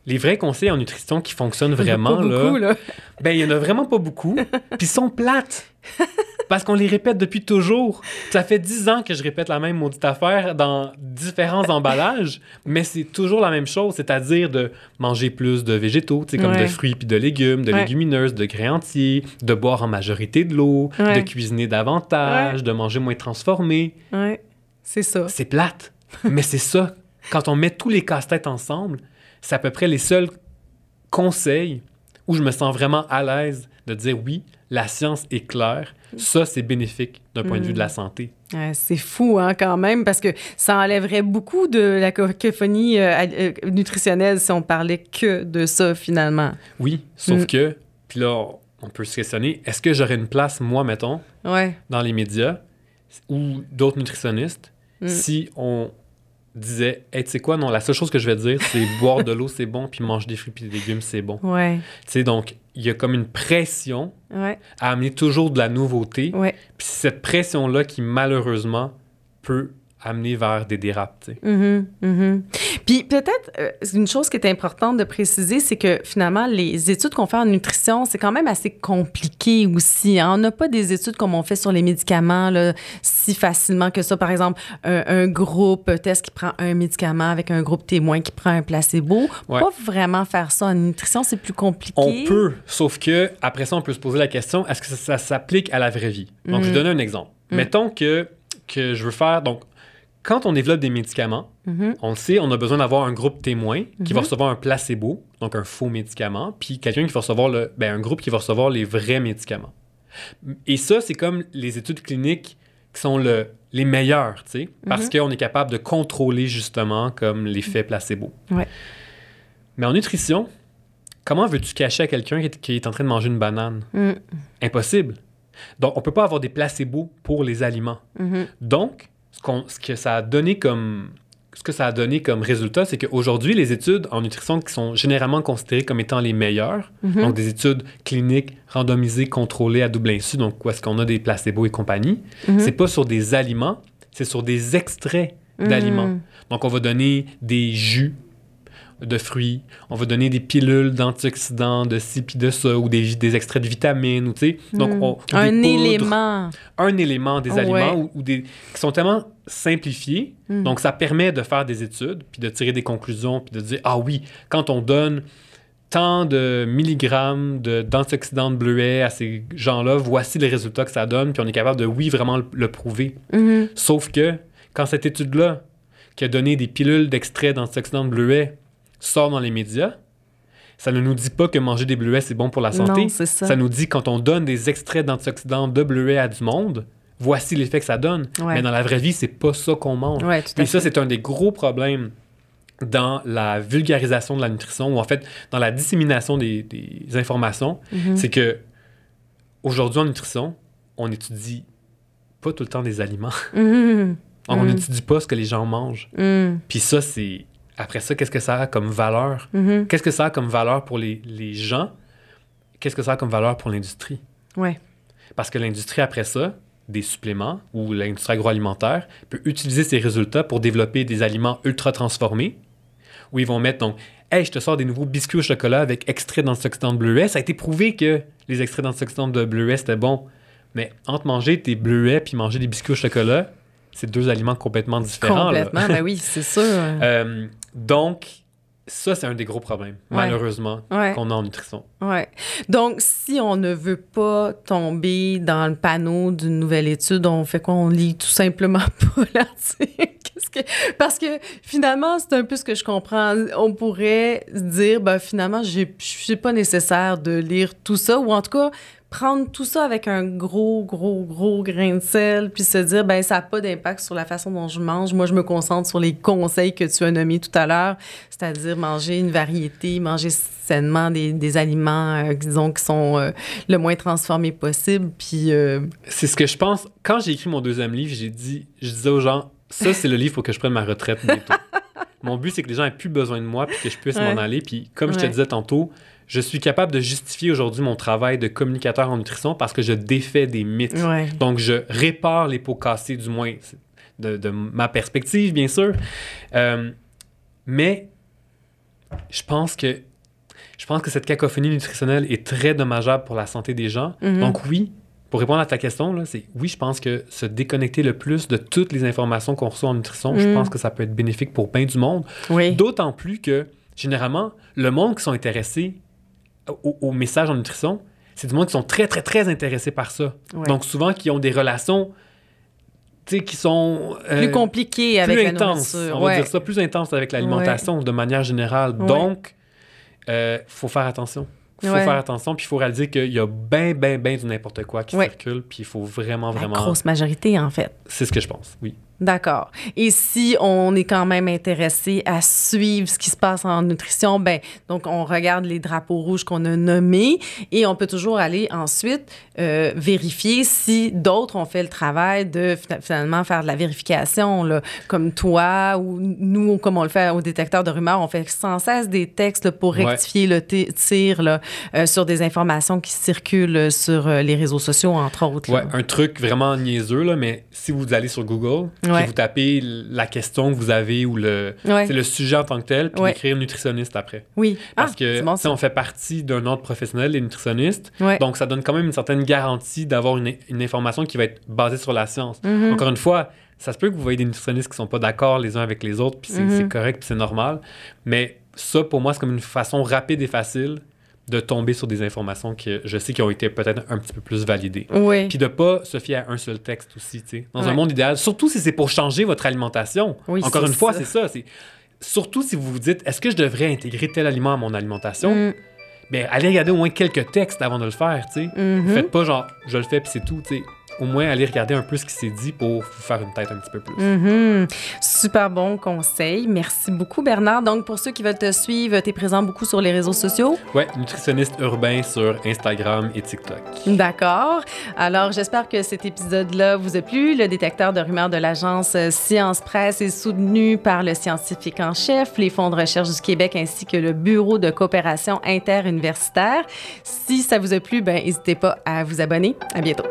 Speaker 2: les vrais conseils en nutrition qui fonctionnent vraiment,
Speaker 1: Pas beaucoup,
Speaker 2: là,
Speaker 1: là.
Speaker 2: ben il y en a vraiment pas beaucoup. Puis ils sont plates. Parce qu'on les répète depuis toujours. Ça fait dix ans que je répète la même maudite affaire dans différents emballages, mais c'est toujours la même chose, c'est-à-dire de manger plus de végétaux, comme
Speaker 1: Ouais.
Speaker 2: de fruits puis de légumes, de
Speaker 1: Ouais.
Speaker 2: légumineuses, de grains entiers, de boire en majorité de l'eau,
Speaker 1: Ouais.
Speaker 2: de cuisiner davantage, de manger moins transformé.
Speaker 1: Ouais. C'est ça.
Speaker 2: C'est plate, mais c'est ça. Quand on met tous les casse-têtes ensemble, c'est à peu près les seuls conseils où je me sens vraiment à l'aise de dire oui, la science est claire, ça c'est bénéfique d'un point de vue de la santé.
Speaker 1: Ouais, c'est fou, hein, quand même, parce que ça enlèverait beaucoup de la cacophonie euh, euh, nutritionnelle si on parlait que de ça, finalement.
Speaker 2: Oui, sauf
Speaker 1: Mm.
Speaker 2: que, puis là, on peut se questionner, est-ce que j'aurais une place, moi, mettons,
Speaker 1: Ouais.
Speaker 2: dans les médias ou d'autres nutritionnistes
Speaker 1: Mm.
Speaker 2: si on disait, hey, tu sais quoi, non, la seule chose que je vais dire, c'est boire de l'eau, c'est bon, puis manger des fruits et des légumes, c'est bon.
Speaker 1: Ouais.
Speaker 2: Tu sais, donc, il y a comme une pression
Speaker 1: Ouais.
Speaker 2: à amener toujours de la nouveauté.
Speaker 1: Ouais.
Speaker 2: Puis c'est cette pression-là qui, malheureusement, peut amener vers des dérapes.
Speaker 1: Mhm, mhm. Puis peut-être, euh, une chose qui est importante de préciser, c'est que finalement, les études qu'on fait en nutrition, c'est quand même assez compliqué aussi. hein. On n'a pas des études comme on fait sur les médicaments là, si facilement que ça. Par exemple, un, un groupe test qui prend un médicament avec un groupe témoin qui prend un placebo.
Speaker 2: Ouais.
Speaker 1: Pas vraiment faire ça en nutrition, c'est plus compliqué.
Speaker 2: On peut, sauf que après ça, on peut se poser la question est-ce que ça, ça s'applique à la vraie vie? Donc, je vais donner un exemple.
Speaker 1: Mhm.
Speaker 2: Mettons que, que je veux faire. Donc, quand on développe des médicaments,
Speaker 1: Mhm.
Speaker 2: on le sait, on a besoin d'avoir un groupe témoin qui va
Speaker 1: Mhm.
Speaker 2: recevoir un placebo, donc un faux médicament, puis quelqu'un qui va recevoir le, ben, un groupe qui va recevoir les vrais médicaments. Et ça, c'est comme les études cliniques qui sont le, les meilleures, tu sais, parce
Speaker 1: Mhm.
Speaker 2: qu'on est capable de contrôler justement comme l'effet placebo.
Speaker 1: Ouais.
Speaker 2: Mais en nutrition, comment veux-tu cacher à quelqu'un qui est, qui est en train de manger une banane?
Speaker 1: Mm.
Speaker 2: Impossible. Donc, on peut pas avoir des placebos pour les aliments. Donc, ce, que ça a donné comme ce que ça a donné comme résultat, c'est qu'aujourd'hui, les études en nutrition qui sont généralement considérées comme étant les meilleures,
Speaker 1: Mhm.
Speaker 2: donc des études cliniques randomisées, contrôlées à double insu, donc où est-ce qu'on a des placebos et compagnie,
Speaker 1: Mhm.
Speaker 2: c'est pas sur des aliments, c'est sur des extraits d'aliments.
Speaker 1: Mhm.
Speaker 2: Donc, on va donner des jus de fruits, on va donner des pilules d'antioxydants, de ci puis de ça, ou des, des extraits de vitamines, ou tu sais. Donc,
Speaker 1: Mhm.
Speaker 2: on-
Speaker 1: un
Speaker 2: poudres,
Speaker 1: élément.
Speaker 2: un élément des aliments ou, ou des, qui sont tellement simplifiés.
Speaker 1: Mhm.
Speaker 2: Donc, ça permet de faire des études, puis de tirer des conclusions, puis de dire, ah oui, quand on donne tant de milligrammes de- d'antioxydants de bleuets à ces gens-là, voici les résultats que ça donne, puis on est capable de, oui, vraiment le, le prouver.
Speaker 1: Mhm.
Speaker 2: Sauf que quand cette étude-là, qui a donné des pilules d'extrait d'antioxydants de bleuets, sort dans les médias, ça ne nous dit pas que manger des bleuets, c'est bon pour la santé.
Speaker 1: Non, ça.
Speaker 2: Ça nous dit quand on donne des extraits d'antioxydants de bleuets à du monde, voici l'effet que ça donne.
Speaker 1: Ouais.
Speaker 2: Mais dans la vraie vie, c'est pas ça qu'on mange.
Speaker 1: Ouais, tout à
Speaker 2: Et ça, c'est un des gros problèmes dans la vulgarisation de la nutrition ou en fait dans la dissémination des, des informations,
Speaker 1: Mhm.
Speaker 2: c'est que aujourd'hui en nutrition, on étudie pas tout le temps des aliments.
Speaker 1: Mhm.
Speaker 2: On
Speaker 1: Mm.
Speaker 2: n'étudie pas ce que les gens mangent.
Speaker 1: Mhm.
Speaker 2: Puis ça, c'est... Après ça, qu'est-ce que ça a comme valeur?
Speaker 1: Mhm.
Speaker 2: Qu'est-ce que ça a comme valeur pour les, les gens? Qu'est-ce que ça a comme valeur pour l'industrie?
Speaker 1: Ouais.
Speaker 2: Parce que l'industrie, après ça, des suppléments ou l'industrie agroalimentaire peut utiliser ces résultats pour développer des aliments ultra transformés où ils vont mettre donc Hey, je te sors des nouveaux biscuits au chocolat avec extrait d'antioxydants de bleuet. Ça a été prouvé que les extraits d'antioxydants de bleuet, c'était bon. Mais entre manger tes bleuets puis manger des biscuits au chocolat, c'est deux aliments complètement différents. là.
Speaker 1: Complètement, ben oui, c'est sûr.
Speaker 2: Euh, donc, ça, c'est un des gros problèmes,
Speaker 1: Ouais.
Speaker 2: malheureusement,
Speaker 1: Ouais.
Speaker 2: qu'on a en nutrition.
Speaker 1: Ouais. Donc, si on ne veut pas tomber dans le panneau d'une nouvelle étude, on fait quoi? On lit tout simplement pas l'article. Que... Parce que finalement, c'est un peu ce que je comprends. On pourrait se dire, ben, finalement, j'ai- c'est pas nécessaire de lire tout ça, ou en tout cas, prendre tout ça avec un gros, gros, gros grain de sel, puis se dire, ben, ça n'a pas d'impact sur la façon dont je mange. Moi, je me concentre sur les conseils que tu as nommés tout à l'heure, c'est-à-dire manger une variété, manger sainement des, des aliments, euh, disons, qui sont euh, le moins transformés possible, puis... euh,
Speaker 2: C'est ce que je pense. Quand j'ai écrit mon deuxième livre, j'ai dit, je disais aux gens, ça, c'est le livre pour que je prenne ma retraite bientôt. mon but, c'est que les gens aient plus besoin de moi puis que je puisse
Speaker 1: Ouais.
Speaker 2: m'en aller. Puis, comme je te disais tantôt, je suis capable de justifier aujourd'hui mon travail de communicateur en nutrition parce que je défais des mythes.
Speaker 1: ouais.
Speaker 2: Donc, je répare les pots cassés, du moins de, de ma perspective, bien sûr. Euh, mais je pense que je pense que cette cacophonie nutritionnelle est très dommageable pour la santé des gens.
Speaker 1: Mhm.
Speaker 2: Donc oui, pour répondre à ta question, là, c'est oui, je pense que se déconnecter le plus de toutes les informations qu'on reçoit en nutrition, je
Speaker 1: Mhm.
Speaker 2: pense que ça peut être bénéfique pour bien du monde.
Speaker 1: Oui.
Speaker 2: D'autant plus que, généralement, le monde qui sont intéressés au, au message en nutrition, c'est du monde qui sont très, très, très intéressés par ça.
Speaker 1: Ouais.
Speaker 2: Donc, souvent, qui ont des relations, qui sont... euh,
Speaker 1: plus compliqué avec
Speaker 2: plus
Speaker 1: la nourriture.
Speaker 2: on va
Speaker 1: ouais.
Speaker 2: dire ça, plus intenses avec l'alimentation de manière générale. Donc, il faut faire attention. Il faut faire attention, puis il faut réaliser qu'il y a ben, ben, ben du n'importe quoi qui circule, puis il faut vraiment,
Speaker 1: La
Speaker 2: vraiment...
Speaker 1: grosse majorité, en fait.
Speaker 2: C'est ce que je pense, oui.
Speaker 1: D'accord. Et si on est quand même intéressé à suivre ce qui se passe en nutrition, ben donc on regarde les drapeaux rouges qu'on a nommés et on peut toujours aller ensuite euh, vérifier si d'autres ont fait le travail de fina- finalement faire de la vérification, là, comme toi ou nous, comme on le fait au détecteur de rumeurs, on fait sans cesse des textes là, pour
Speaker 2: Ouais.
Speaker 1: rectifier le tir là, euh, sur des informations qui circulent sur euh, les réseaux sociaux, entre autres.
Speaker 2: Ouais, un truc vraiment niaiseux, là, mais si vous allez sur Google,
Speaker 1: Ouais.
Speaker 2: puis vous tapez la question que vous avez ou le,
Speaker 1: Ouais.
Speaker 2: le sujet en tant que tel, puis écrire nutritionniste après.
Speaker 1: Oui.
Speaker 2: Parce
Speaker 1: Ah,
Speaker 2: que
Speaker 1: bon, ça.
Speaker 2: on fait partie d'un ordre professionnel, les nutritionnistes, donc ça donne quand même une certaine garantie d'avoir une, une information qui va être basée sur la science.
Speaker 1: Mhm.
Speaker 2: Encore une fois, ça se peut que vous voyez des nutritionnistes qui sont pas d'accord les uns avec les autres, puis c'est c'est correct, puis c'est normal. Mais ça, pour moi, c'est comme une façon rapide et facile de tomber sur des informations que je sais qui ont été peut-être un petit peu plus validées.
Speaker 1: Oui.
Speaker 2: Puis de pas se fier à un seul texte aussi, tu sais. Dans un monde idéal, surtout si c'est pour changer votre alimentation.
Speaker 1: Oui,
Speaker 2: Encore une fois, c'est ça. C'est surtout si vous vous dites, est-ce que je devrais intégrer tel aliment à mon alimentation?
Speaker 1: Mm.
Speaker 2: Ben allez regarder au moins quelques textes avant de le faire, tu sais.
Speaker 1: Mhm.
Speaker 2: Faites pas genre, je le fais puis c'est tout, tu sais. Au moins, allez regarder un peu ce qui s'est dit pour vous faire une tête un petit peu plus.
Speaker 1: Mhm. Super bon conseil. Merci beaucoup, Bernard. Donc, pour ceux qui veulent te suivre, tu es présent beaucoup sur les réseaux sociaux?
Speaker 2: Ouais, nutritionniste urbain sur Instagram et TikTok.
Speaker 1: D'accord. Alors, j'espère que cet épisode-là vous a plu. Le détecteur de rumeurs de l'agence euh, Science Presse est soutenu par le scientifique en chef, les fonds de recherche du Québec ainsi que le Bureau de coopération interuniversitaire. Si ça vous a plu, ben, n'hésitez pas à vous abonner. À bientôt.